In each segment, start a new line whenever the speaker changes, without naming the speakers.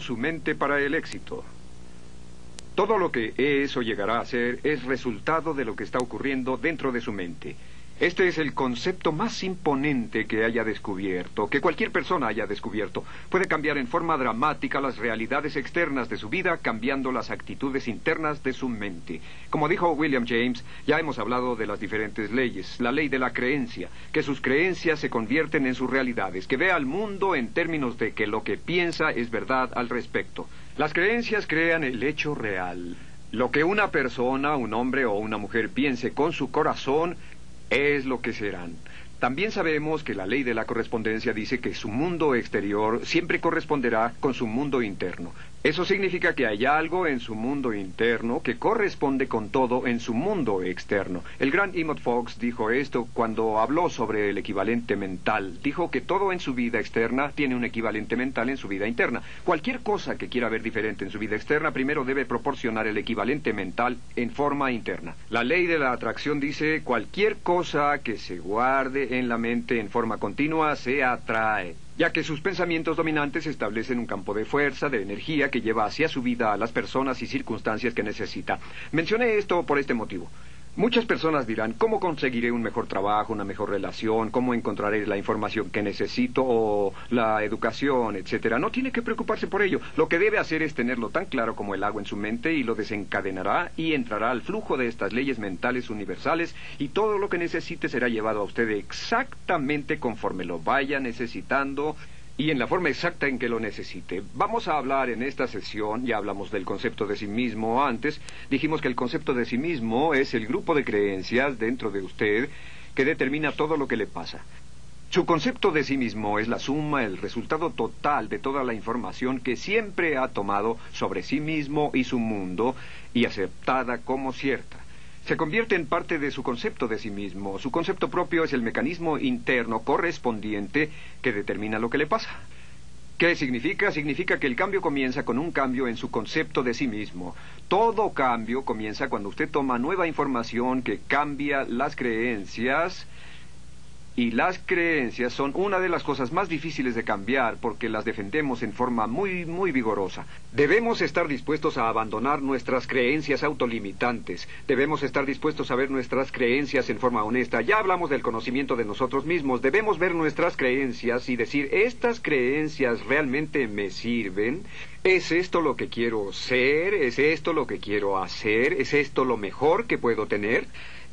Su mente para el éxito. Todo lo que es o llegará a ser es resultado de lo que está ocurriendo dentro de su mente. Este es el concepto más imponente que haya descubierto, que cualquier persona haya descubierto. Puede cambiar en forma dramática las realidades externas de su vida, cambiando las actitudes internas de su mente. Como dijo William James, ya hemos hablado de las diferentes leyes. La ley de la creencia, que sus creencias se convierten en sus realidades, que ve al mundo en términos de que lo que piensa es verdad al respecto. Las creencias crean el hecho real. Lo que una persona, un hombre o una mujer piense con su corazón es lo que serán. También sabemos que la ley de la correspondencia dice que su mundo exterior siempre corresponderá con su mundo interno. Eso significa que hay algo en su mundo interno que corresponde con todo en su mundo externo. El gran Emmett Fox dijo esto cuando habló sobre el equivalente mental. Dijo que todo en su vida externa tiene un equivalente mental en su vida interna. Cualquier cosa que quiera ver diferente en su vida externa primero debe proporcionar el equivalente mental en forma interna. La ley de la atracción dice cualquier cosa que se guarde en la mente en forma continua se atrae ya que sus pensamientos dominantes establecen un campo de fuerza, de energía que lleva hacia su vida a las personas y circunstancias que necesita. Mencioné esto por este motivo. Muchas personas dirán, ¿cómo conseguiré un mejor trabajo, una mejor relación? ¿Cómo encontraré la información que necesito o la educación, etcétera? No tiene que preocuparse por ello. Lo que debe hacer es tenerlo tan claro como el agua en su mente y lo desencadenará y entrará al flujo de estas leyes mentales universales y todo lo que necesite será llevado a usted exactamente conforme lo vaya necesitando y en la forma exacta en que lo necesite. Vamos a hablar en esta sesión, ya hablamos del concepto de sí mismo antes, dijimos que el concepto de sí mismo es el grupo de creencias dentro de usted que determina todo lo que le pasa. Su concepto de sí mismo es la suma, el resultado total de toda la información que siempre ha tomado sobre sí mismo y su mundo y aceptada como cierta se convierte en parte de su concepto de sí mismo. Su concepto propio es el mecanismo interno correspondiente que determina lo que le pasa. ¿Qué significa? Significa que el cambio comienza con un cambio en su concepto de sí mismo. Todo cambio comienza cuando usted toma nueva información que cambia las creencias y las creencias son una de las cosas más difíciles de cambiar porque las defendemos en forma muy, muy vigorosa. Debemos estar dispuestos a abandonar nuestras creencias autolimitantes. Debemos estar dispuestos a ver nuestras creencias en forma honesta. Ya hablamos del conocimiento de nosotros mismos. Debemos ver nuestras creencias y decir, ¿estas creencias realmente me sirven? ¿Es esto lo que quiero ser? ¿Es esto lo que quiero hacer? ¿Es esto lo mejor que puedo tener?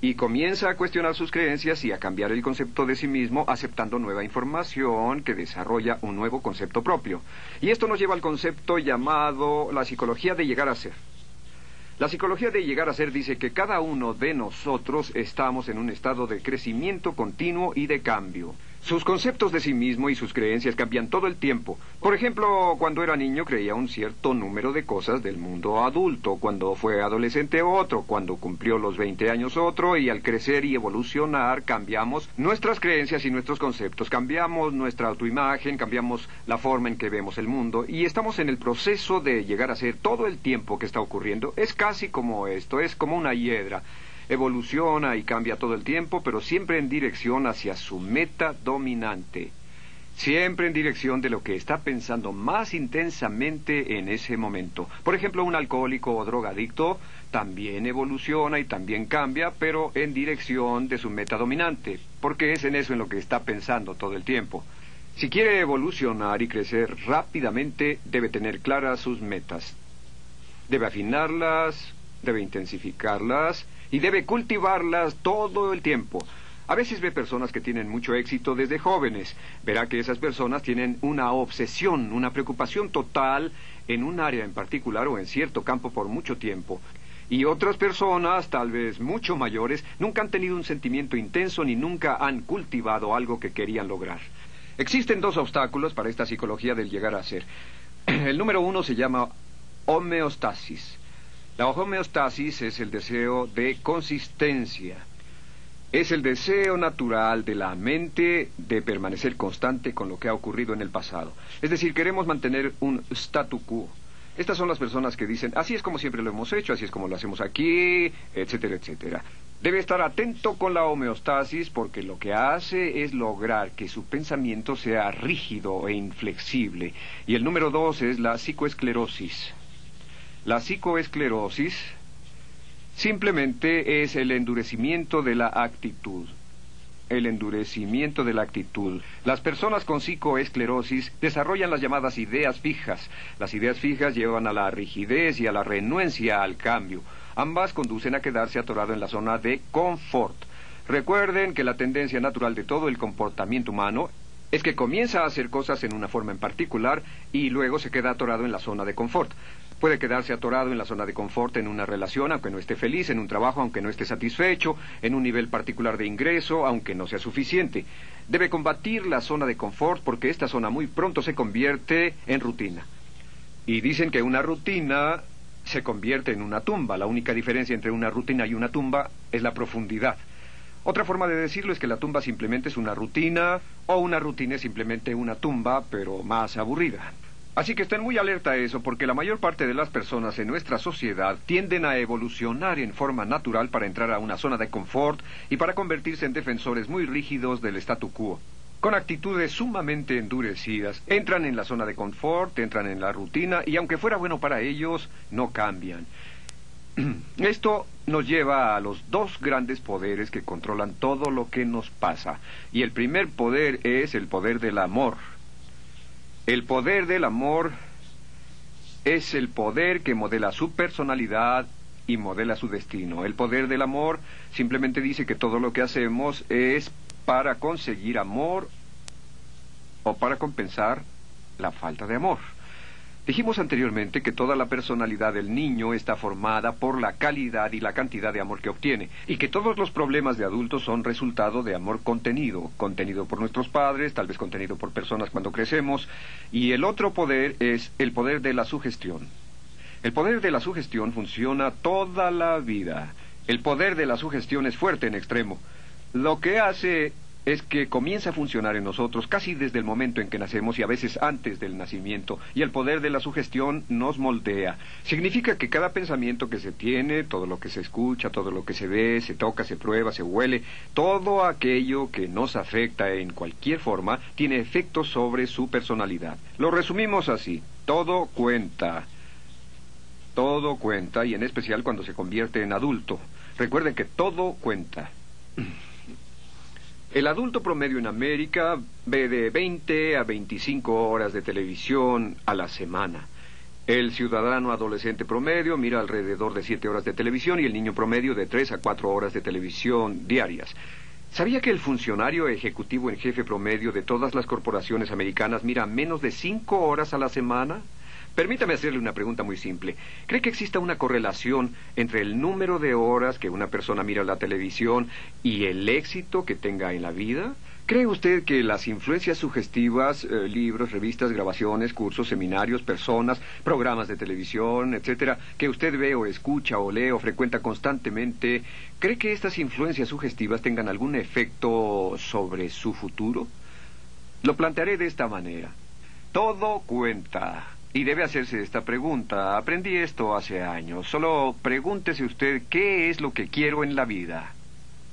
Y comienza a cuestionar sus creencias y a cambiar el concepto de sí mismo aceptando nueva información que desarrolla un nuevo concepto propio. Y esto nos lleva al concepto llamado la psicología de llegar a ser. La psicología de llegar a ser dice que cada uno de nosotros estamos en un estado de crecimiento continuo y de cambio. Sus conceptos de sí mismo y sus creencias cambian todo el tiempo. Por ejemplo, cuando era niño creía un cierto número de cosas del mundo adulto, cuando fue adolescente otro, cuando cumplió los 20 años otro, y al crecer y evolucionar cambiamos nuestras creencias y nuestros conceptos, cambiamos nuestra autoimagen, cambiamos la forma en que vemos el mundo, y estamos en el proceso de llegar a ser todo el tiempo que está ocurriendo. Es casi como esto, es como una hiedra evoluciona y cambia todo el tiempo, pero siempre en dirección hacia su meta dominante. Siempre en dirección de lo que está pensando más intensamente en ese momento. Por ejemplo, un alcohólico o drogadicto también evoluciona y también cambia, pero en dirección de su meta dominante, porque es en eso en lo que está pensando todo el tiempo. Si quiere evolucionar y crecer rápidamente, debe tener claras sus metas. Debe afinarlas, debe intensificarlas y debe cultivarlas todo el tiempo. A veces ve personas que tienen mucho éxito desde jóvenes. Verá que esas personas tienen una obsesión, una preocupación total en un área en particular o en cierto campo por mucho tiempo. Y otras personas, tal vez mucho mayores, nunca han tenido un sentimiento intenso ni nunca han cultivado algo que querían lograr. Existen dos obstáculos para esta psicología del llegar a ser. El número uno se llama homeostasis. La homeostasis es el deseo de consistencia. Es el deseo natural de la mente de permanecer constante con lo que ha ocurrido en el pasado. Es decir, queremos mantener un statu quo. Estas son las personas que dicen, así es como siempre lo hemos hecho, así es como lo hacemos aquí, etcétera, etcétera. Debe estar atento con la homeostasis porque lo que hace es lograr que su pensamiento sea rígido e inflexible. Y el número dos es la psicoesclerosis. La psicoesclerosis simplemente es el endurecimiento de la actitud. El endurecimiento de la actitud. Las personas con psicoesclerosis desarrollan las llamadas ideas fijas. Las ideas fijas llevan a la rigidez y a la renuencia al cambio. Ambas conducen a quedarse atorado en la zona de confort. Recuerden que la tendencia natural de todo el comportamiento humano es que comienza a hacer cosas en una forma en particular y luego se queda atorado en la zona de confort. Puede quedarse atorado en la zona de confort en una relación, aunque no esté feliz, en un trabajo, aunque no esté satisfecho, en un nivel particular de ingreso, aunque no sea suficiente. Debe combatir la zona de confort porque esta zona muy pronto se convierte en rutina. Y dicen que una rutina se convierte en una tumba. La única diferencia entre una rutina y una tumba es la profundidad. Otra forma de decirlo es que la tumba simplemente es una rutina o una rutina es simplemente una tumba, pero más aburrida. Así que estén muy alerta a eso, porque la mayor parte de las personas en nuestra sociedad tienden a evolucionar en forma natural para entrar a una zona de confort y para convertirse en defensores muy rígidos del statu quo. Con actitudes sumamente endurecidas, entran en la zona de confort, entran en la rutina y aunque fuera bueno para ellos, no cambian. Esto nos lleva a los dos grandes poderes que controlan todo lo que nos pasa. Y el primer poder es el poder del amor. El poder del amor es el poder que modela su personalidad y modela su destino. El poder del amor simplemente dice que todo lo que hacemos es para conseguir amor o para compensar la falta de amor. Dijimos anteriormente que toda la personalidad del niño está formada por la calidad y la cantidad de amor que obtiene, y que todos los problemas de adultos son resultado de amor contenido, contenido por nuestros padres, tal vez contenido por personas cuando crecemos, y el otro poder es el poder de la sugestión. El poder de la sugestión funciona toda la vida. El poder de la sugestión es fuerte en extremo. Lo que hace es que comienza a funcionar en nosotros casi desde el momento en que nacemos y a veces antes del nacimiento, y el poder de la sugestión nos moldea. Significa que cada pensamiento que se tiene, todo lo que se escucha, todo lo que se ve, se toca, se prueba, se huele, todo aquello que nos afecta en cualquier forma, tiene efecto sobre su personalidad. Lo resumimos así, todo cuenta. Todo cuenta, y en especial cuando se convierte en adulto. Recuerden que todo cuenta. El adulto promedio en América ve de 20 a 25 horas de televisión a la semana. El ciudadano adolescente promedio mira alrededor de 7 horas de televisión y el niño promedio de 3 a 4 horas de televisión diarias. ¿Sabía que el funcionario ejecutivo en jefe promedio de todas las corporaciones americanas mira menos de 5 horas a la semana? Permítame hacerle una pregunta muy simple. ¿Cree que exista una correlación entre el número de horas que una persona mira la televisión y el éxito que tenga en la vida? ¿Cree usted que las influencias sugestivas, eh, libros, revistas, grabaciones, cursos, seminarios, personas, programas de televisión, etcétera, que usted ve o escucha o lee o frecuenta constantemente, cree que estas influencias sugestivas tengan algún efecto sobre su futuro? Lo plantearé de esta manera. Todo cuenta. Y debe hacerse esta pregunta. Aprendí esto hace años. Solo pregúntese usted qué es lo que quiero en la vida.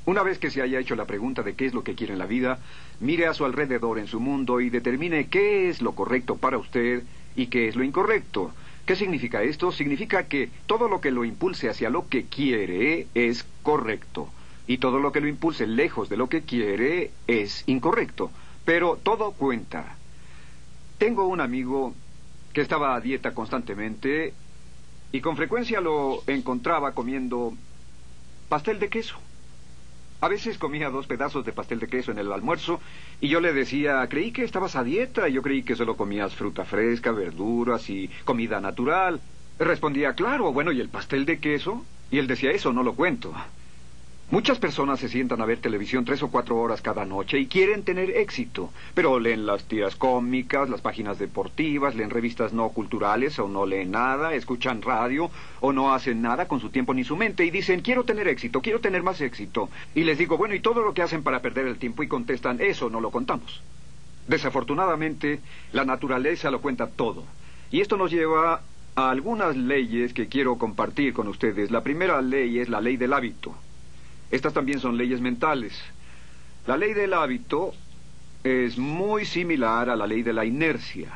Una vez que se haya hecho la pregunta de qué es lo que quiere en la vida, mire a su alrededor en su mundo y determine qué es lo correcto para usted y qué es lo incorrecto. ¿Qué significa esto? Significa que todo lo que lo impulse hacia lo que quiere es correcto y todo lo que lo impulse lejos de lo que quiere es incorrecto. Pero todo cuenta. Tengo un amigo que estaba a dieta constantemente y con frecuencia lo encontraba comiendo pastel de queso. A veces comía dos pedazos de pastel de queso en el almuerzo y yo le decía, creí que estabas a dieta, yo creí que solo comías fruta fresca, verduras y comida natural. Respondía, claro, bueno, ¿y el pastel de queso? Y él decía, eso no lo cuento. Muchas personas se sientan a ver televisión tres o cuatro horas cada noche y quieren tener éxito, pero leen las tiras cómicas, las páginas deportivas, leen revistas no culturales o no leen nada, escuchan radio o no hacen nada con su tiempo ni su mente y dicen quiero tener éxito, quiero tener más éxito. Y les digo, bueno, ¿y todo lo que hacen para perder el tiempo? Y contestan, eso no lo contamos. Desafortunadamente, la naturaleza lo cuenta todo. Y esto nos lleva a algunas leyes que quiero compartir con ustedes. La primera ley es la ley del hábito. Estas también son leyes mentales. La ley del hábito es muy similar a la ley de la inercia.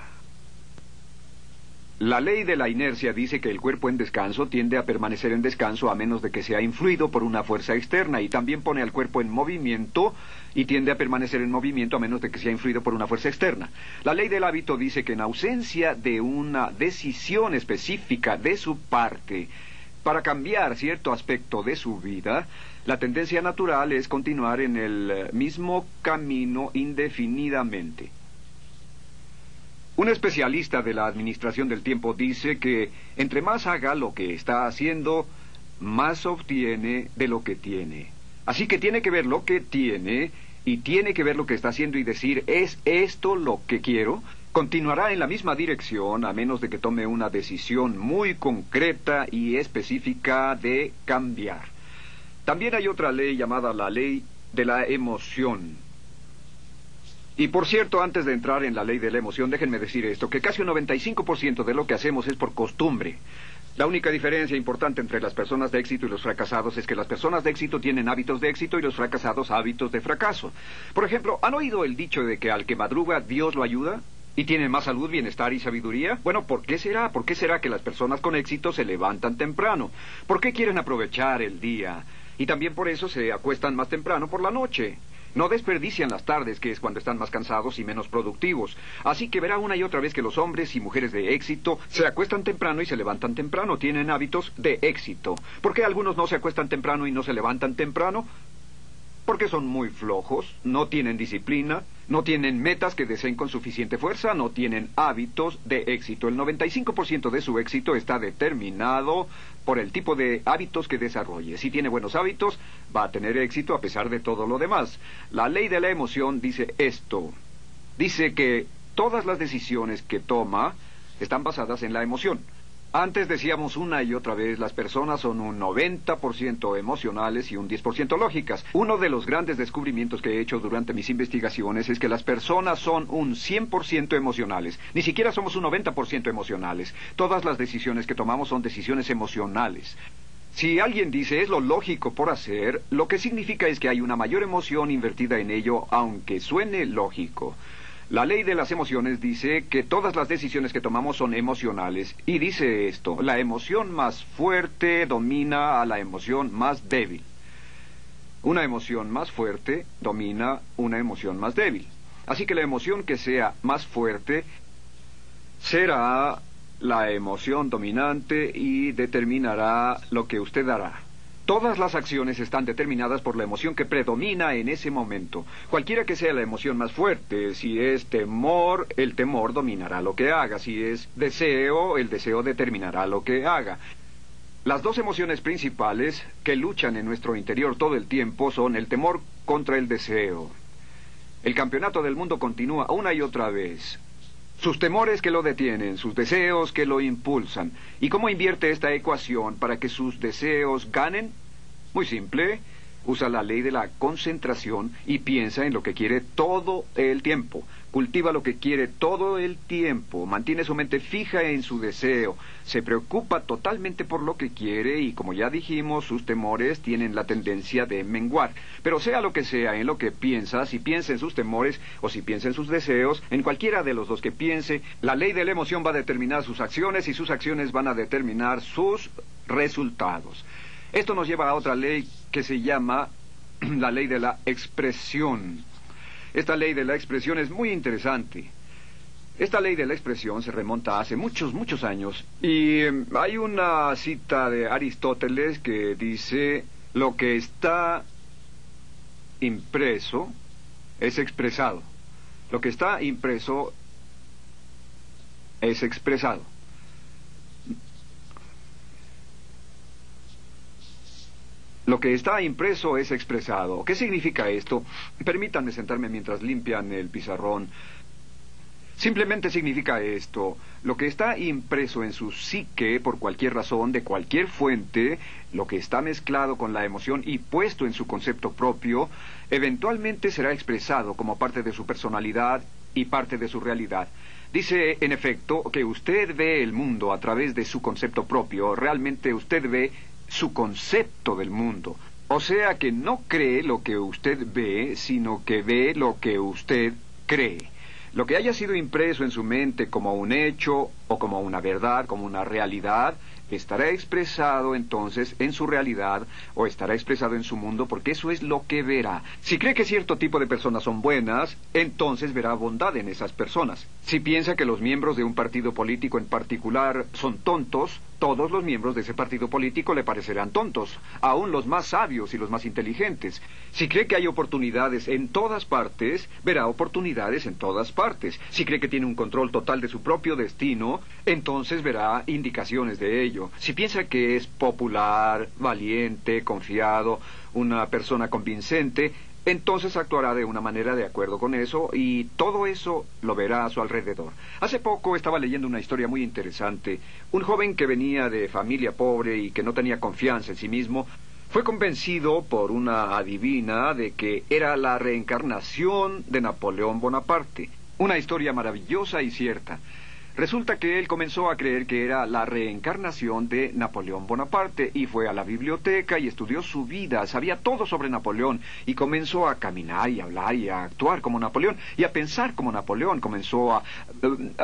La ley de la inercia dice que el cuerpo en descanso tiende a permanecer en descanso a menos de que sea influido por una fuerza externa y también pone al cuerpo en movimiento y tiende a permanecer en movimiento a menos de que sea influido por una fuerza externa. La ley del hábito dice que en ausencia de una decisión específica de su parte para cambiar cierto aspecto de su vida, la tendencia natural es continuar en el mismo camino indefinidamente. Un especialista de la administración del tiempo dice que entre más haga lo que está haciendo, más obtiene de lo que tiene. Así que tiene que ver lo que tiene y tiene que ver lo que está haciendo y decir, ¿es esto lo que quiero? Continuará en la misma dirección a menos de que tome una decisión muy concreta y específica de cambiar. También hay otra ley llamada la ley de la emoción. Y por cierto, antes de entrar en la ley de la emoción, déjenme decir esto, que casi un 95% de lo que hacemos es por costumbre. La única diferencia importante entre las personas de éxito y los fracasados es que las personas de éxito tienen hábitos de éxito y los fracasados hábitos de fracaso. Por ejemplo, ¿han oído el dicho de que al que madruga Dios lo ayuda? ¿Y tiene más salud, bienestar y sabiduría? Bueno, ¿por qué será? ¿Por qué será que las personas con éxito se levantan temprano? ¿Por qué quieren aprovechar el día? Y también por eso se acuestan más temprano por la noche. No desperdician las tardes, que es cuando están más cansados y menos productivos. Así que verá una y otra vez que los hombres y mujeres de éxito se acuestan temprano y se levantan temprano. Tienen hábitos de éxito. ¿Por qué algunos no se acuestan temprano y no se levantan temprano? porque son muy flojos, no tienen disciplina, no tienen metas que deseen con suficiente fuerza, no tienen hábitos de éxito. El 95% de su éxito está determinado por el tipo de hábitos que desarrolle. Si tiene buenos hábitos, va a tener éxito a pesar de todo lo demás. La ley de la emoción dice esto. Dice que todas las decisiones que toma están basadas en la emoción. Antes decíamos una y otra vez, las personas son un 90% emocionales y un 10% lógicas. Uno de los grandes descubrimientos que he hecho durante mis investigaciones es que las personas son un 100% emocionales. Ni siquiera somos un 90% emocionales. Todas las decisiones que tomamos son decisiones emocionales. Si alguien dice es lo lógico por hacer, lo que significa es que hay una mayor emoción invertida en ello, aunque suene lógico. La ley de las emociones dice que todas las decisiones que tomamos son emocionales y dice esto, la emoción más fuerte domina a la emoción más débil. Una emoción más fuerte domina una emoción más débil. Así que la emoción que sea más fuerte será la emoción dominante y determinará lo que usted hará. Todas las acciones están determinadas por la emoción que predomina en ese momento. Cualquiera que sea la emoción más fuerte, si es temor, el temor dominará lo que haga. Si es deseo, el deseo determinará lo que haga. Las dos emociones principales que luchan en nuestro interior todo el tiempo son el temor contra el deseo. El campeonato del mundo continúa una y otra vez. Sus temores que lo detienen, sus deseos que lo impulsan. ¿Y cómo invierte esta ecuación para que sus deseos ganen? Muy simple. Usa la ley de la concentración y piensa en lo que quiere todo el tiempo cultiva lo que quiere todo el tiempo, mantiene su mente fija en su deseo, se preocupa totalmente por lo que quiere y como ya dijimos, sus temores tienen la tendencia de menguar. Pero sea lo que sea en lo que piensa, si piensa en sus temores o si piensa en sus deseos, en cualquiera de los dos que piense, la ley de la emoción va a determinar sus acciones y sus acciones van a determinar sus resultados. Esto nos lleva a otra ley que se llama la ley de la expresión. Esta ley de la expresión es muy interesante. Esta ley de la expresión se remonta hace muchos, muchos años y em, hay una cita de Aristóteles que dice lo que está impreso es expresado. Lo que está impreso es expresado. Lo que está impreso es expresado. ¿Qué significa esto? Permítanme sentarme mientras limpian el pizarrón. Simplemente significa esto. Lo que está impreso en su psique por cualquier razón, de cualquier fuente, lo que está mezclado con la emoción y puesto en su concepto propio, eventualmente será expresado como parte de su personalidad y parte de su realidad. Dice, en efecto, que usted ve el mundo a través de su concepto propio. Realmente usted ve su concepto del mundo. O sea que no cree lo que usted ve, sino que ve lo que usted cree. Lo que haya sido impreso en su mente como un hecho o como una verdad, como una realidad, estará expresado entonces en su realidad o estará expresado en su mundo porque eso es lo que verá. Si cree que cierto tipo de personas son buenas, entonces verá bondad en esas personas. Si piensa que los miembros de un partido político en particular son tontos, todos los miembros de ese partido político le parecerán tontos, aun los más sabios y los más inteligentes. Si cree que hay oportunidades en todas partes, verá oportunidades en todas partes. Si cree que tiene un control total de su propio destino, entonces verá indicaciones de ello. Si piensa que es popular, valiente, confiado, una persona convincente, entonces actuará de una manera de acuerdo con eso y todo eso lo verá a su alrededor. Hace poco estaba leyendo una historia muy interesante. Un joven que venía de familia pobre y que no tenía confianza en sí mismo fue convencido por una adivina de que era la reencarnación de Napoleón Bonaparte. Una historia maravillosa y cierta. Resulta que él comenzó a creer que era la reencarnación de Napoleón Bonaparte y fue a la biblioteca y estudió su vida, sabía todo sobre Napoleón y comenzó a caminar y a hablar y a actuar como Napoleón y a pensar como Napoleón, comenzó a,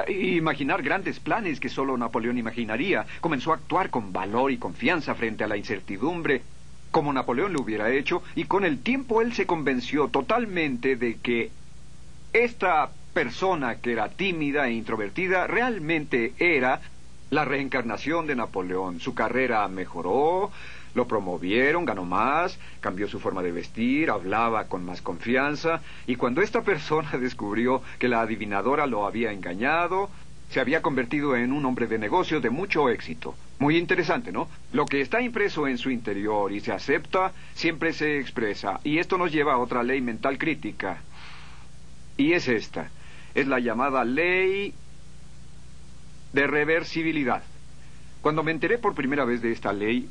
imaginar grandes planes que solo Napoleón imaginaría, comenzó a actuar con valor y confianza frente a la incertidumbre como Napoleón lo hubiera hecho, y con el tiempo él se convenció totalmente de que esta persona que era tímida e introvertida realmente era la reencarnación de Napoleón. Su carrera mejoró, lo promovieron, ganó más, cambió su forma de vestir, hablaba con más confianza, y cuando esta persona descubrió que la adivinadora lo había engañado, se había convertido en un hombre de negocio de mucho éxito. Muy interesante, ¿no? Lo que está impreso en su interior y se acepta, siempre se expresa. Y esto nos lleva a otra ley mental crítica. Y es esta es la llamada ley de reversibilidad. Cuando me enteré por primera vez de esta ley,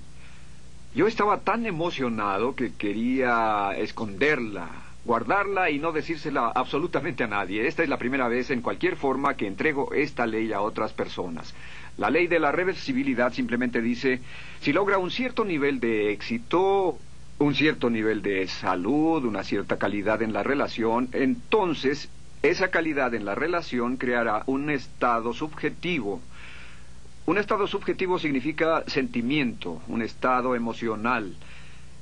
yo estaba tan emocionado que quería esconderla, guardarla y no decírsela absolutamente a nadie. Esta es la primera vez en cualquier forma que entrego esta ley a otras personas. La ley de la reversibilidad simplemente dice, si logra un cierto nivel de éxito, un cierto nivel de salud, una cierta calidad en la relación, entonces esa calidad en la relación creará un estado subjetivo. Un estado subjetivo significa sentimiento, un estado emocional.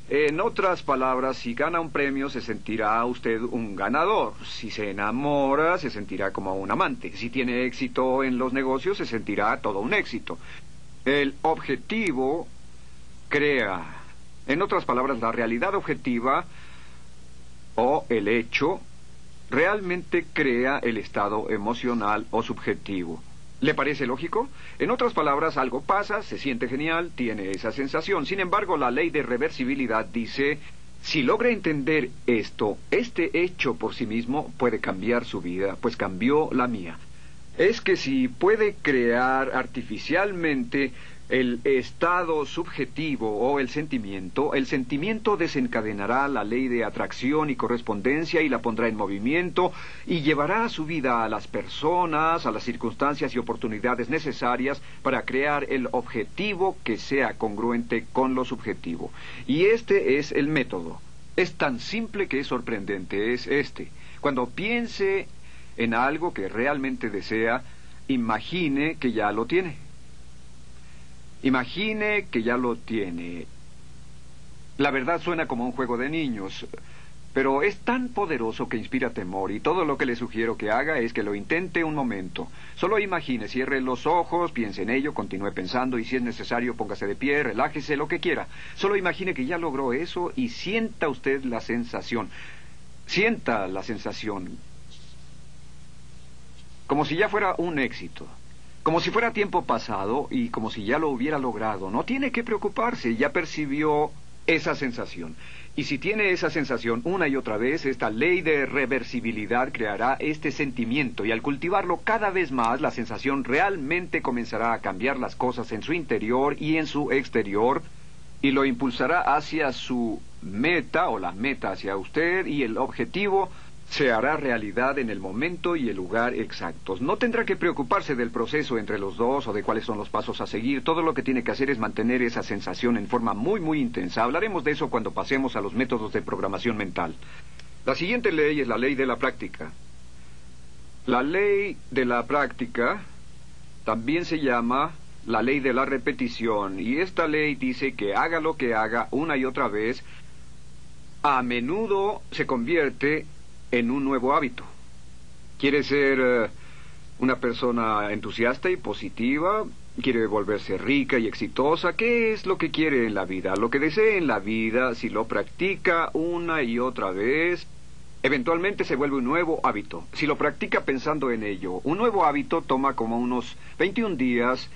En otras palabras, si gana un premio, se sentirá usted un ganador. Si se enamora, se sentirá como un amante. Si tiene éxito en los negocios, se sentirá todo un éxito. El objetivo crea. En otras palabras, la realidad objetiva o el hecho realmente crea el estado emocional o subjetivo. ¿Le parece lógico? En otras palabras, algo pasa, se siente genial, tiene esa sensación. Sin embargo, la ley de reversibilidad dice, si logra entender esto, este hecho por sí mismo puede cambiar su vida, pues cambió la mía. Es que si puede crear artificialmente el estado subjetivo o el sentimiento, el sentimiento desencadenará la ley de atracción y correspondencia y la pondrá en movimiento y llevará a su vida a las personas, a las circunstancias y oportunidades necesarias para crear el objetivo que sea congruente con lo subjetivo. Y este es el método. Es tan simple que es sorprendente, es este. Cuando piense en algo que realmente desea, imagine que ya lo tiene. Imagine que ya lo tiene. La verdad suena como un juego de niños, pero es tan poderoso que inspira temor y todo lo que le sugiero que haga es que lo intente un momento. Solo imagine, cierre los ojos, piense en ello, continúe pensando y si es necesario póngase de pie, relájese, lo que quiera. Solo imagine que ya logró eso y sienta usted la sensación. Sienta la sensación. Como si ya fuera un éxito. Como si fuera tiempo pasado y como si ya lo hubiera logrado. No tiene que preocuparse, ya percibió esa sensación. Y si tiene esa sensación una y otra vez, esta ley de reversibilidad creará este sentimiento y al cultivarlo cada vez más, la sensación realmente comenzará a cambiar las cosas en su interior y en su exterior y lo impulsará hacia su meta o la meta hacia usted y el objetivo se hará realidad en el momento y el lugar exactos. No tendrá que preocuparse del proceso entre los dos o de cuáles son los pasos a seguir. Todo lo que tiene que hacer es mantener esa sensación en forma muy, muy intensa. Hablaremos de eso cuando pasemos a los métodos de programación mental. La siguiente ley es la ley de la práctica. La ley de la práctica también se llama la ley de la repetición y esta ley dice que haga lo que haga una y otra vez, a menudo se convierte en un nuevo hábito. Quiere ser eh, una persona entusiasta y positiva, quiere volverse rica y exitosa. ¿Qué es lo que quiere en la vida? Lo que desee en la vida, si lo practica una y otra vez, eventualmente se vuelve un nuevo hábito. Si lo practica pensando en ello, un nuevo hábito toma como unos 21 días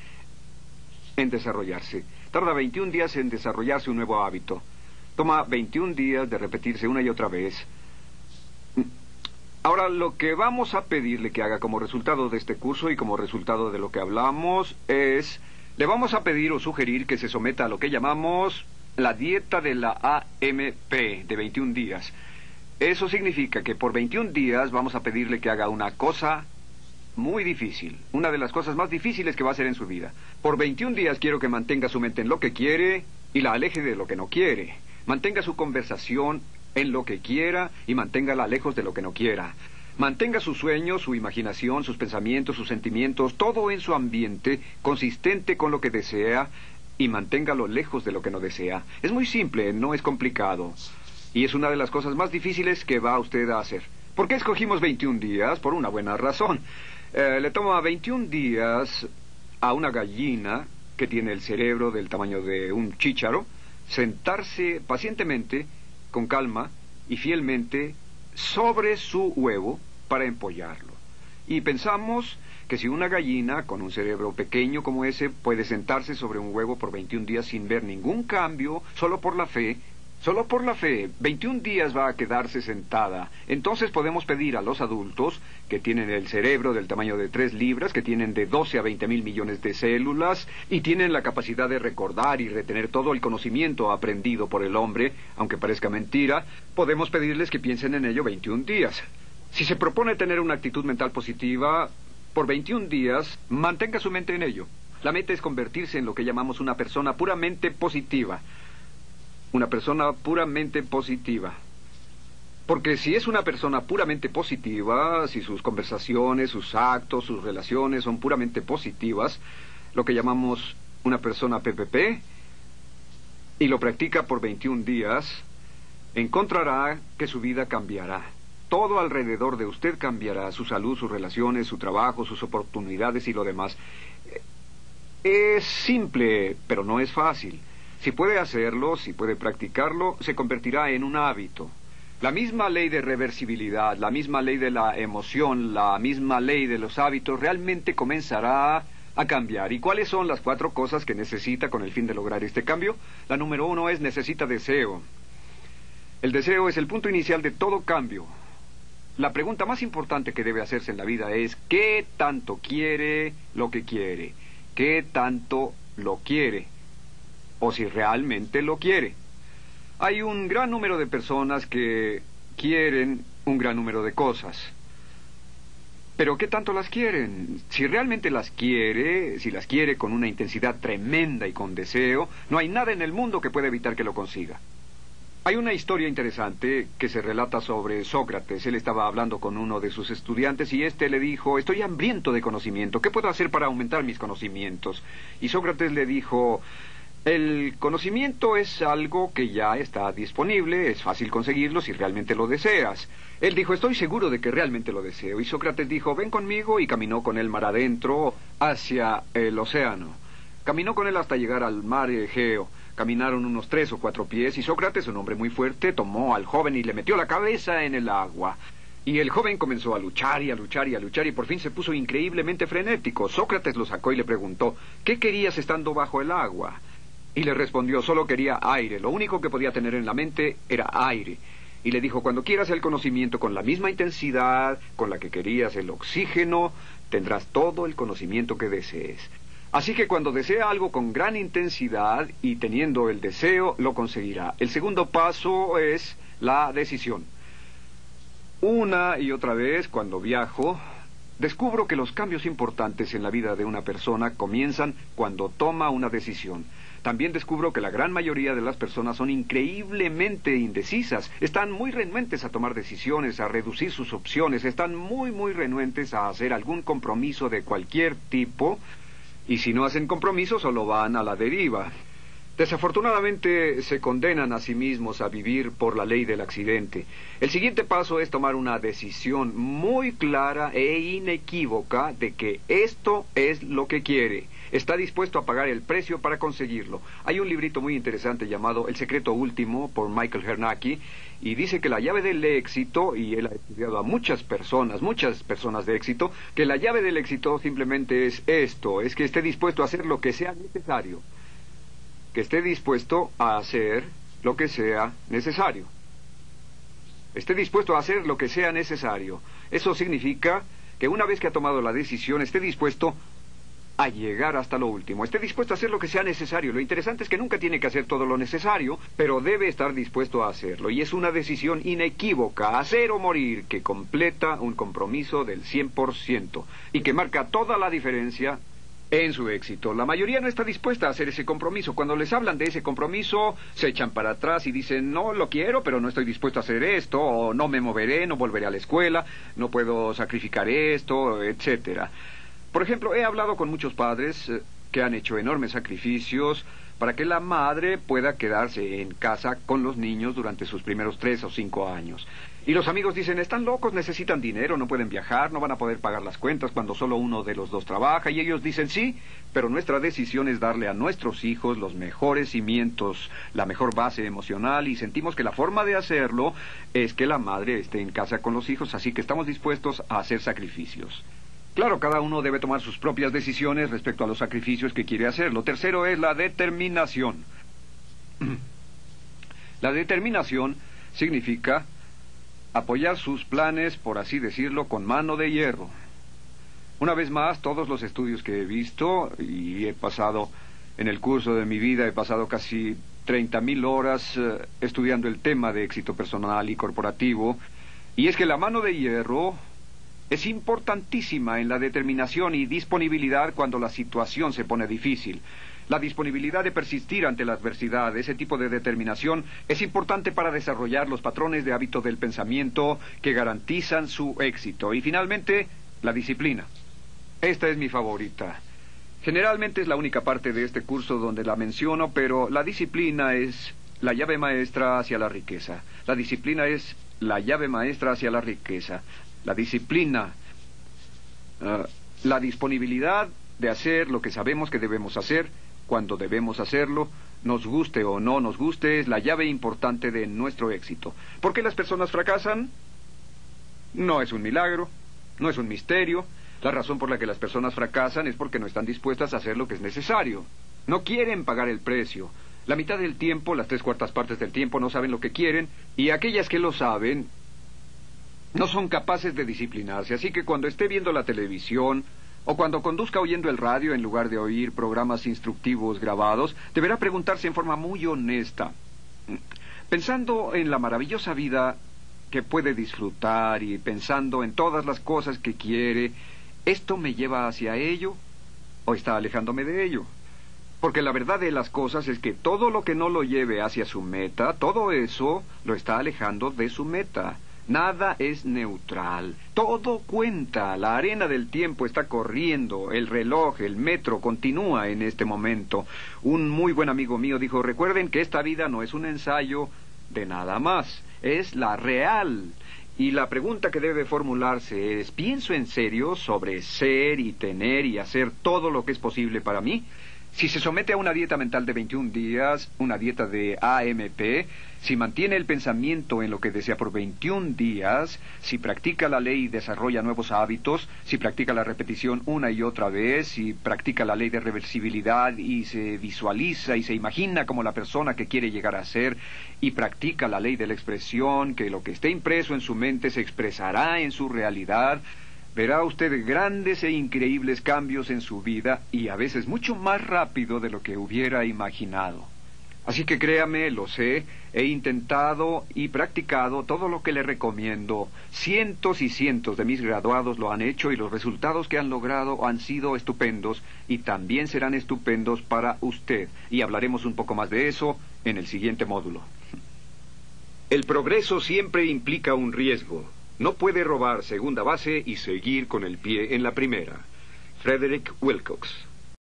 en desarrollarse. Tarda 21 días en desarrollarse un nuevo hábito. Toma 21 días de repetirse una y otra vez. Ahora, lo que vamos a pedirle que haga como resultado de este curso y como resultado de lo que hablamos es, le vamos a pedir o sugerir que se someta a lo que llamamos la dieta de la AMP de 21 días. Eso significa que por 21 días vamos a pedirle que haga una cosa muy difícil, una de las cosas más difíciles que va a hacer en su vida. Por 21 días quiero que mantenga su mente en lo que quiere y la aleje de lo que no quiere. Mantenga su conversación en lo que quiera y manténgala lejos de lo que no quiera. Mantenga sus sueños, su imaginación, sus pensamientos, sus sentimientos, todo en su ambiente, consistente con lo que desea, y manténgalo lejos de lo que no desea. Es muy simple, no es complicado. Y es una de las cosas más difíciles que va usted a hacer. ¿Por qué escogimos 21 días? Por una buena razón. Eh, le toma 21 días a una gallina que tiene el cerebro del tamaño de un chícharo sentarse pacientemente con calma y fielmente sobre su huevo para empollarlo. Y pensamos que si una gallina con un cerebro pequeño como ese puede sentarse sobre un huevo por 21 días sin ver ningún cambio, solo por la fe, Solo por la fe, 21 días va a quedarse sentada. Entonces podemos pedir a los adultos, que tienen el cerebro del tamaño de 3 libras, que tienen de 12 a 20 mil millones de células, y tienen la capacidad de recordar y retener todo el conocimiento aprendido por el hombre, aunque parezca mentira, podemos pedirles que piensen en ello 21 días. Si se propone tener una actitud mental positiva, por 21 días, mantenga su mente en ello. La meta es convertirse en lo que llamamos una persona puramente positiva una persona puramente positiva. Porque si es una persona puramente positiva, si sus conversaciones, sus actos, sus relaciones son puramente positivas, lo que llamamos una persona PPP, y lo practica por 21 días, encontrará que su vida cambiará. Todo alrededor de usted cambiará, su salud, sus relaciones, su trabajo, sus oportunidades y lo demás. Es simple, pero no es fácil. Si puede hacerlo, si puede practicarlo, se convertirá en un hábito. La misma ley de reversibilidad, la misma ley de la emoción, la misma ley de los hábitos realmente comenzará a cambiar. ¿Y cuáles son las cuatro cosas que necesita con el fin de lograr este cambio? La número uno es necesita deseo. El deseo es el punto inicial de todo cambio. La pregunta más importante que debe hacerse en la vida es ¿qué tanto quiere lo que quiere? ¿Qué tanto lo quiere? O si realmente lo quiere. Hay un gran número de personas que quieren un gran número de cosas. Pero ¿qué tanto las quieren? Si realmente las quiere, si las quiere con una intensidad tremenda y con deseo, no hay nada en el mundo que pueda evitar que lo consiga. Hay una historia interesante que se relata sobre Sócrates. Él estaba hablando con uno de sus estudiantes y éste le dijo, estoy hambriento de conocimiento, ¿qué puedo hacer para aumentar mis conocimientos? Y Sócrates le dijo, el conocimiento es algo que ya está disponible, es fácil conseguirlo si realmente lo deseas. Él dijo, estoy seguro de que realmente lo deseo. Y Sócrates dijo, ven conmigo y caminó con él mar adentro hacia el océano. Caminó con él hasta llegar al mar Egeo. Caminaron unos tres o cuatro pies y Sócrates, un hombre muy fuerte, tomó al joven y le metió la cabeza en el agua. Y el joven comenzó a luchar y a luchar y a luchar y por fin se puso increíblemente frenético. Sócrates lo sacó y le preguntó, ¿qué querías estando bajo el agua? Y le respondió, solo quería aire. Lo único que podía tener en la mente era aire. Y le dijo, cuando quieras el conocimiento con la misma intensidad con la que querías el oxígeno, tendrás todo el conocimiento que desees. Así que cuando desea algo con gran intensidad y teniendo el deseo, lo conseguirá. El segundo paso es la decisión. Una y otra vez, cuando viajo, descubro que los cambios importantes en la vida de una persona comienzan cuando toma una decisión. También descubro que la gran mayoría de las personas son increíblemente indecisas, están muy renuentes a tomar decisiones, a reducir sus opciones, están muy, muy renuentes a hacer algún compromiso de cualquier tipo, y si no hacen compromiso solo van a la deriva. Desafortunadamente se condenan a sí mismos a vivir por la ley del accidente. El siguiente paso es tomar una decisión muy clara e inequívoca de que esto es lo que quiere. Está dispuesto a pagar el precio para conseguirlo. Hay un librito muy interesante llamado El secreto último por Michael Hernacki y dice que la llave del éxito, y él ha estudiado a muchas personas, muchas personas de éxito, que la llave del éxito simplemente es esto, es que esté dispuesto a hacer lo que sea necesario que esté dispuesto a hacer lo que sea necesario. Esté dispuesto a hacer lo que sea necesario. Eso significa que una vez que ha tomado la decisión, esté dispuesto a llegar hasta lo último. Esté dispuesto a hacer lo que sea necesario. Lo interesante es que nunca tiene que hacer todo lo necesario, pero debe estar dispuesto a hacerlo. Y es una decisión inequívoca, hacer o morir, que completa un compromiso del 100% y que marca toda la diferencia en su éxito. La mayoría no está dispuesta a hacer ese compromiso. Cuando les hablan de ese compromiso, se echan para atrás y dicen, no lo quiero, pero no estoy dispuesto a hacer esto, o no me moveré, no volveré a la escuela, no puedo sacrificar esto, etcétera. Por ejemplo, he hablado con muchos padres eh, que han hecho enormes sacrificios para que la madre pueda quedarse en casa con los niños durante sus primeros tres o cinco años. Y los amigos dicen, están locos, necesitan dinero, no pueden viajar, no van a poder pagar las cuentas cuando solo uno de los dos trabaja. Y ellos dicen, sí, pero nuestra decisión es darle a nuestros hijos los mejores cimientos, la mejor base emocional y sentimos que la forma de hacerlo es que la madre esté en casa con los hijos, así que estamos dispuestos a hacer sacrificios. Claro, cada uno debe tomar sus propias decisiones respecto a los sacrificios que quiere hacer. Lo tercero es la determinación. La determinación significa apoyar sus planes, por así decirlo, con mano de hierro. Una vez más, todos los estudios que he visto, y he pasado en el curso de mi vida, he pasado casi treinta mil horas eh, estudiando el tema de éxito personal y corporativo, y es que la mano de hierro es importantísima en la determinación y disponibilidad cuando la situación se pone difícil. La disponibilidad de persistir ante la adversidad, ese tipo de determinación, es importante para desarrollar los patrones de hábito del pensamiento que garantizan su éxito. Y finalmente, la disciplina. Esta es mi favorita. Generalmente es la única parte de este curso donde la menciono, pero la disciplina es la llave maestra hacia la riqueza. La disciplina es la llave maestra hacia la riqueza. La disciplina, ah, la disponibilidad de hacer lo que sabemos que debemos hacer cuando debemos hacerlo, nos guste o no nos guste, es la llave importante de nuestro éxito. ¿Por qué las personas fracasan? No es un milagro, no es un misterio. La razón por la que las personas fracasan es porque no están dispuestas a hacer lo que es necesario. No quieren pagar el precio. La mitad del tiempo, las tres cuartas partes del tiempo, no saben lo que quieren y aquellas que lo saben no son capaces de disciplinarse. Así que cuando esté viendo la televisión, o cuando conduzca oyendo el radio en lugar de oír programas instructivos grabados, deberá preguntarse en forma muy honesta, pensando en la maravillosa vida que puede disfrutar y pensando en todas las cosas que quiere, ¿esto me lleva hacia ello o está alejándome de ello? Porque la verdad de las cosas es que todo lo que no lo lleve hacia su meta, todo eso lo está alejando de su meta. Nada es neutral. Todo cuenta. La arena del tiempo está corriendo. El reloj, el metro continúa en este momento. Un muy buen amigo mío dijo, recuerden que esta vida no es un ensayo de nada más. Es la real. Y la pregunta que debe formularse es, ¿pienso en serio sobre ser y tener y hacer todo lo que es posible para mí? Si se somete a una dieta mental de 21 días, una dieta de AMP, si mantiene el pensamiento en lo que desea por 21 días, si practica la ley y desarrolla nuevos hábitos, si practica la repetición una y otra vez, si practica la ley de reversibilidad y se visualiza y se imagina como la persona que quiere llegar a ser, y practica la ley de la expresión, que lo que esté impreso en su mente se expresará en su realidad, verá usted grandes e increíbles cambios en su vida y a veces mucho más rápido de lo que hubiera imaginado. Así que créame, lo sé, he intentado y practicado todo lo que le recomiendo. Cientos y cientos de mis graduados lo han hecho y los resultados que han logrado han sido estupendos y también serán estupendos para usted. Y hablaremos un poco más de eso en el siguiente módulo.
El progreso siempre implica un riesgo. No puede robar segunda base y seguir con el pie en la primera. Frederick Wilcox